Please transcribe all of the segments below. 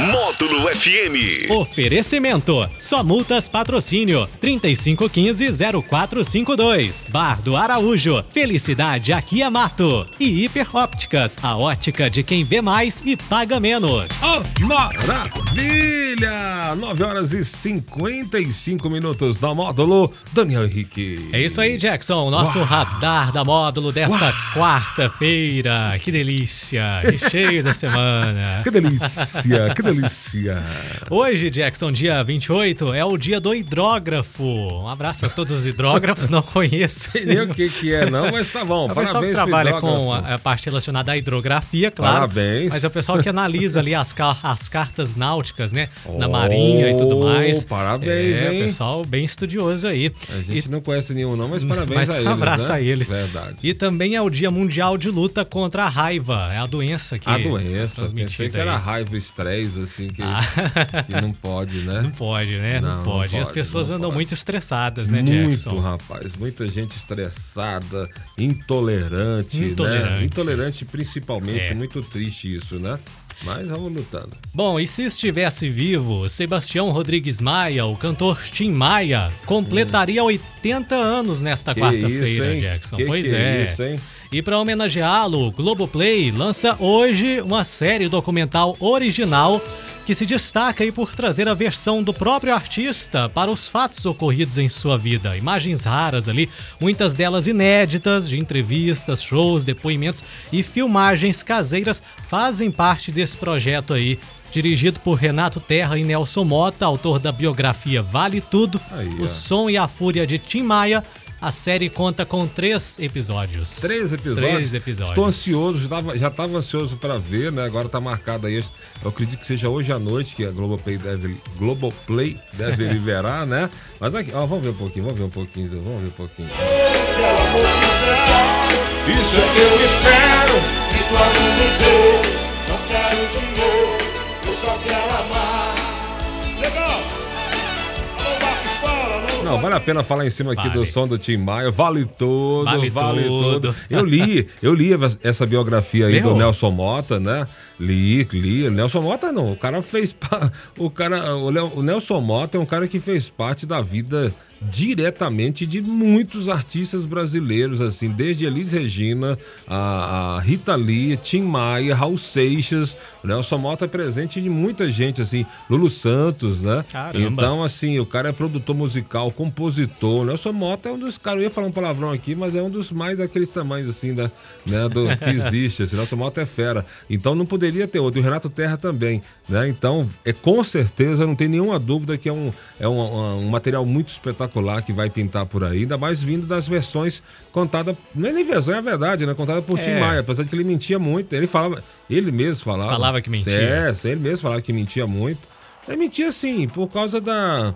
Módulo FM. Oferecimento. Só multas patrocínio. 3515-0452. Bar do Araújo. Felicidade aqui é mato. E Hiper Ópticas. A ótica de quem vê mais e paga menos. Oh, maravilha! 9 horas e 55 minutos da módulo Daniel Henrique. É isso aí, Jackson. Nosso Uau. radar da módulo desta quarta-feira. Que delícia. Recheio da semana. Que delícia, que delícia. Hoje, Jackson, dia 28, é o dia do hidrógrafo. Um abraço a todos os hidrógrafos, não conheço. Sei nem o que que é não, mas tá bom. É o pessoal que trabalha com a, a parte relacionada à hidrografia, claro. Parabéns. Mas é o pessoal que analisa ali as, as cartas náuticas, né? Na marinha e tudo mais. Oh, parabéns, é, hein? pessoal bem estudioso aí. A gente E- não conhece nenhum não, mas parabéns mas a um eles, abraço né? a eles. Verdade. E também é o Dia Mundial de Luta contra a Raiva. É a doença que a doença, transmitida pensei que era raiva, estresse, assim, que, Ah. que não pode, né? Não pode, né? Não, Não, pode. E as pessoas andam pode. muito estressadas, né, Muito, Jackson? rapaz. Muita gente estressada, intolerante, Intolerante. né? Intolerante principalmente. É. Muito triste isso, né? Mas vamos lutando. Bom, e se estivesse vivo, Sebastião Rodrigues Maia, o cantor Tim Maia, completaria 80 anos nesta quarta-feira? Jackson. Que pois que é. isso, hein? E para homenageá-lo, Globoplay lança hoje uma série documental original que se destaca aí por trazer a versão do próprio artista para os fatos ocorridos em sua vida. Imagens raras ali, muitas delas inéditas, de entrevistas, shows, depoimentos e filmagens caseiras fazem parte desse projeto aí. Dirigido por Renato Terra e Nelson Mota, autor da biografia Vale Tudo, Aí. O Som e a Fúria de Tim Maia, a série conta com três episódios. Três episódios. Três episódios. Estou ansioso, já tava, já estava ansioso para ver, né? Agora tá marcado aí. Eu acredito que seja hoje à noite que a Globoplay deve, Globoplay deve liberar, né? Mas aqui, ó, vamos ver um pouquinho, vamos ver um pouquinho, vamos ver um pouquinho. Isso é que eu espero que inteira. Não quero dinheiro, eu só quero amar. Legal! Não, vale a pena falar em cima aqui Vale. do som do Tim Maia. Vale tudo, Vale vale, tudo. tudo. Eu li, eu li essa biografia aí Leu? do Nelson Mota, né? Li, li. Nelson Mota não, o cara fez. O cara, o Nelson Mota é um cara que fez parte da vida diretamente de muitos artistas brasileiros, assim, desde Elis Regina, a, a Rita Lee, Tim Maia, Raul Seixas. O Nelson Mota é presente de muita gente, assim, Lulu Santos, né? Caramba. Então, assim, o cara é produtor musical, compositor. O Nelson Mota é um dos caras, eu ia falar um palavrão aqui, mas é um dos mais aqueles tamanhos, assim, da, né, do que existe. Assim, Nelson Mota é fera. Então não poderia ter outro. E o Renato Terra também, né? Então, é com certeza, não tem nenhuma dúvida que é um, é um- um material muito espetacular que vai pintar por aí, ainda mais vindo das versões contadas, não é nem versão, é a verdade, né? Contada por Tim É. Maia, apesar de que ele mentia muito. Ele falava, ele mesmo falava. Falava que mentia. É, ele mesmo falava que mentia muito. Ele mentia assim, por causa da.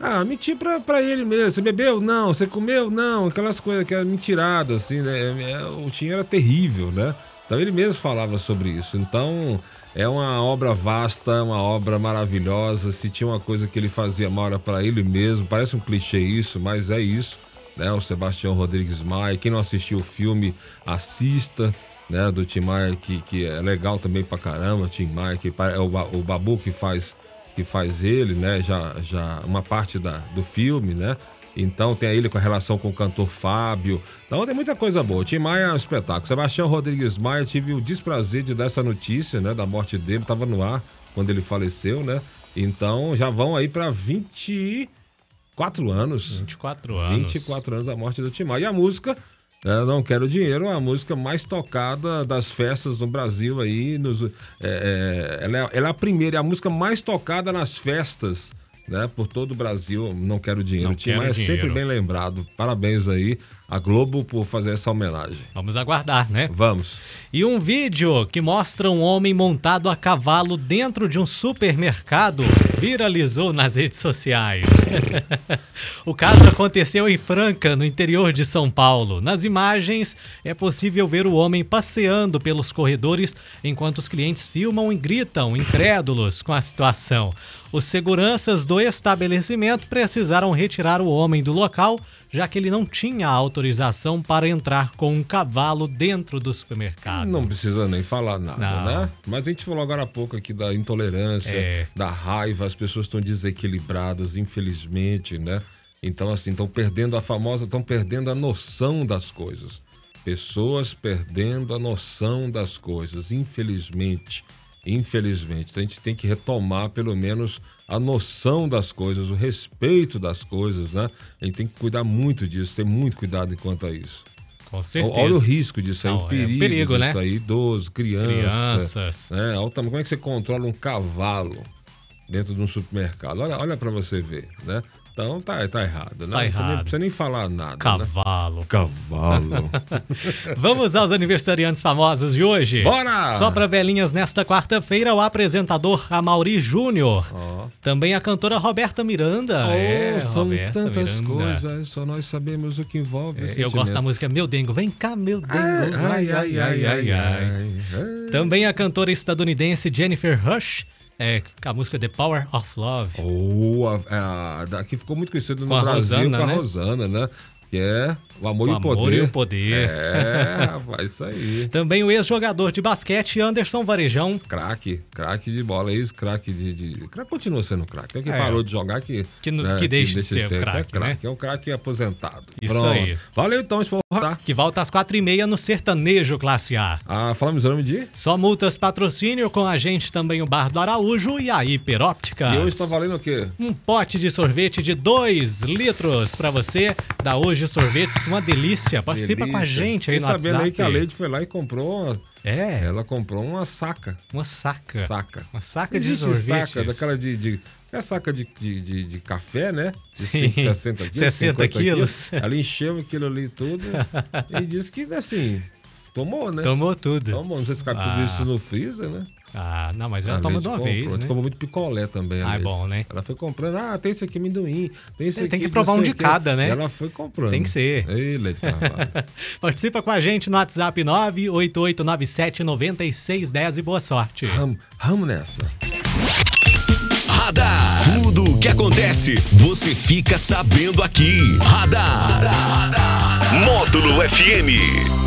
Ah, mentir pra, pra ele mesmo. Você bebeu? Não. Você comeu? Não. Aquelas coisas que eram mentiradas, assim, né? É, O Tim era terrível, né? Então ele mesmo falava sobre isso. Então é uma obra vasta, uma obra maravilhosa. Se tinha uma coisa que ele fazia mal era pra ele mesmo. Parece um clichê isso, mas é isso. Né? O Sebastião Rodrigues Maia. Quem não assistiu o filme, assista. Né, do Tim Maia, que, que é legal também pra caramba, Tim Maia, que é o, o Babu que faz que faz ele, né? Já, já uma parte da, do filme, né? Então tem ele com a relação com o cantor Fábio. Então tem muita coisa boa. O Tim Maia é um espetáculo. Sebastião Rodrigues Maia, tive o desprazer de dar essa notícia, né? Da morte dele. Tava no ar quando ele faleceu, né? Então já vão aí pra 24 anos. 24 anos. 24 anos da morte do Tim Maia. E a música, é, Não Quero Dinheiro, é a música mais tocada das festas no Brasil aí. Nos, é, é, ela, é, ela é a primeira, é a música mais tocada nas festas, né? Por todo o Brasil. Não Quero Dinheiro. Não Tim Maia é sempre bem lembrado. Parabéns aí a Globo por fazer essa homenagem. Vamos aguardar, né? Vamos. E um vídeo que mostra um homem montado a cavalo dentro de um supermercado viralizou nas redes sociais. o caso aconteceu em Franca, no interior de São Paulo. Nas imagens é possível ver o homem passeando pelos corredores enquanto os clientes filmam e gritam, incrédulos com a situação. Os seguranças do estabelecimento precisaram retirar o homem do local, já que ele não tinha autorização para entrar com um cavalo dentro do supermercado. Não precisa nem falar nada, Não. né? Mas a gente falou agora há pouco aqui da intolerância, É. da raiva, as pessoas estão desequilibradas, infelizmente, né? Então, assim, estão perdendo a famosa, estão perdendo a noção das coisas. Pessoas perdendo a noção das coisas, infelizmente. Infelizmente. Então a gente tem que retomar pelo menos a noção das coisas, o respeito das coisas, né? A gente tem que cuidar muito disso, ter muito cuidado enquanto a isso. Com certeza. Olha o risco disso aí, Não, o é perigo, perigo, né? disso aí, idoso, criança. Crianças. Né? Como é que você controla um cavalo dentro de um supermercado? Olha, olha para você ver, né? Então tá, tá errado, né? Tá errado. Não precisa nem falar nada, né? Cavalo. Cavalo. Vamos aos aniversariantes famosos de hoje. Bora! Só para velhinhas nesta quarta-feira, o apresentador Amaury Júnior. Ó. Também a cantora Roberta Miranda. é, Oh, são Roberta tantas Miranda. coisas, só nós sabemos o que envolve. É, Eu gosto da música Meu Dengo. Vem cá, meu Dengo. Ai, ai, ai, ai, ai. Também a cantora estadunidense Jennifer Rush. É, com a música The Power of Love. Oh, a, a, daqui ficou muito conhecido no Com Brasil Rosana, com a né? Rosana, né? Que é o amor, O e, o Amor poder. e o Poder. É, rapaz, isso aí. Também o ex-jogador de basquete Anderson Varejão. Craque, craque de bola, ex-craque de, de. Craque continua sendo craque. É que É. parou de jogar que. Que não- que deixe de ser craque, É né? é um craque aposentado. Isso aí. Valeu então, se for rodar. Que volta às quatro e meia no Sertanejo Classe A. Ah, falamos o nome de? Só multas patrocínio com a gente também o Bar do Araújo e a Hiperóptica. E hoje tá valendo o quê? Um pote de sorvete de 2 litros pra você. Da Hoje Sorvetes, uma delícia. Participa com a Delícia. gente aí Fiquei no sabendo WhatsApp. aí que a Leide foi lá e comprou. uma- É, Ela comprou uma saca. uma saca. Saca. Uma saca de Existe sorvetes. saca, daquela de. de é saca de, de, de, de café, né? De Sim. 60 quilos. 60 50 quilos. Ela encheu aquilo ali tudo e disse que, assim, tomou, né? Tomou tudo. Tomou. Não sei se cabe tudo Ah. isso no freezer, né? Ah, não, mas A ela toma Leite de uma comprou. vez, A gente né? come muito picolé também, Ah, é bom, né? Ela foi comprando, ah, tem esse aqui amendoim, tem esse Tem- aqui... tem que provar um de cada, né? Ela foi comprando. Tem que ser. Ei, Leite. Participa com a gente no WhatsApp 988979610 e boa sorte. Vamos, vamos nessa. Radar. Tudo o que acontece, você fica sabendo aqui. Radar. Módulo FM.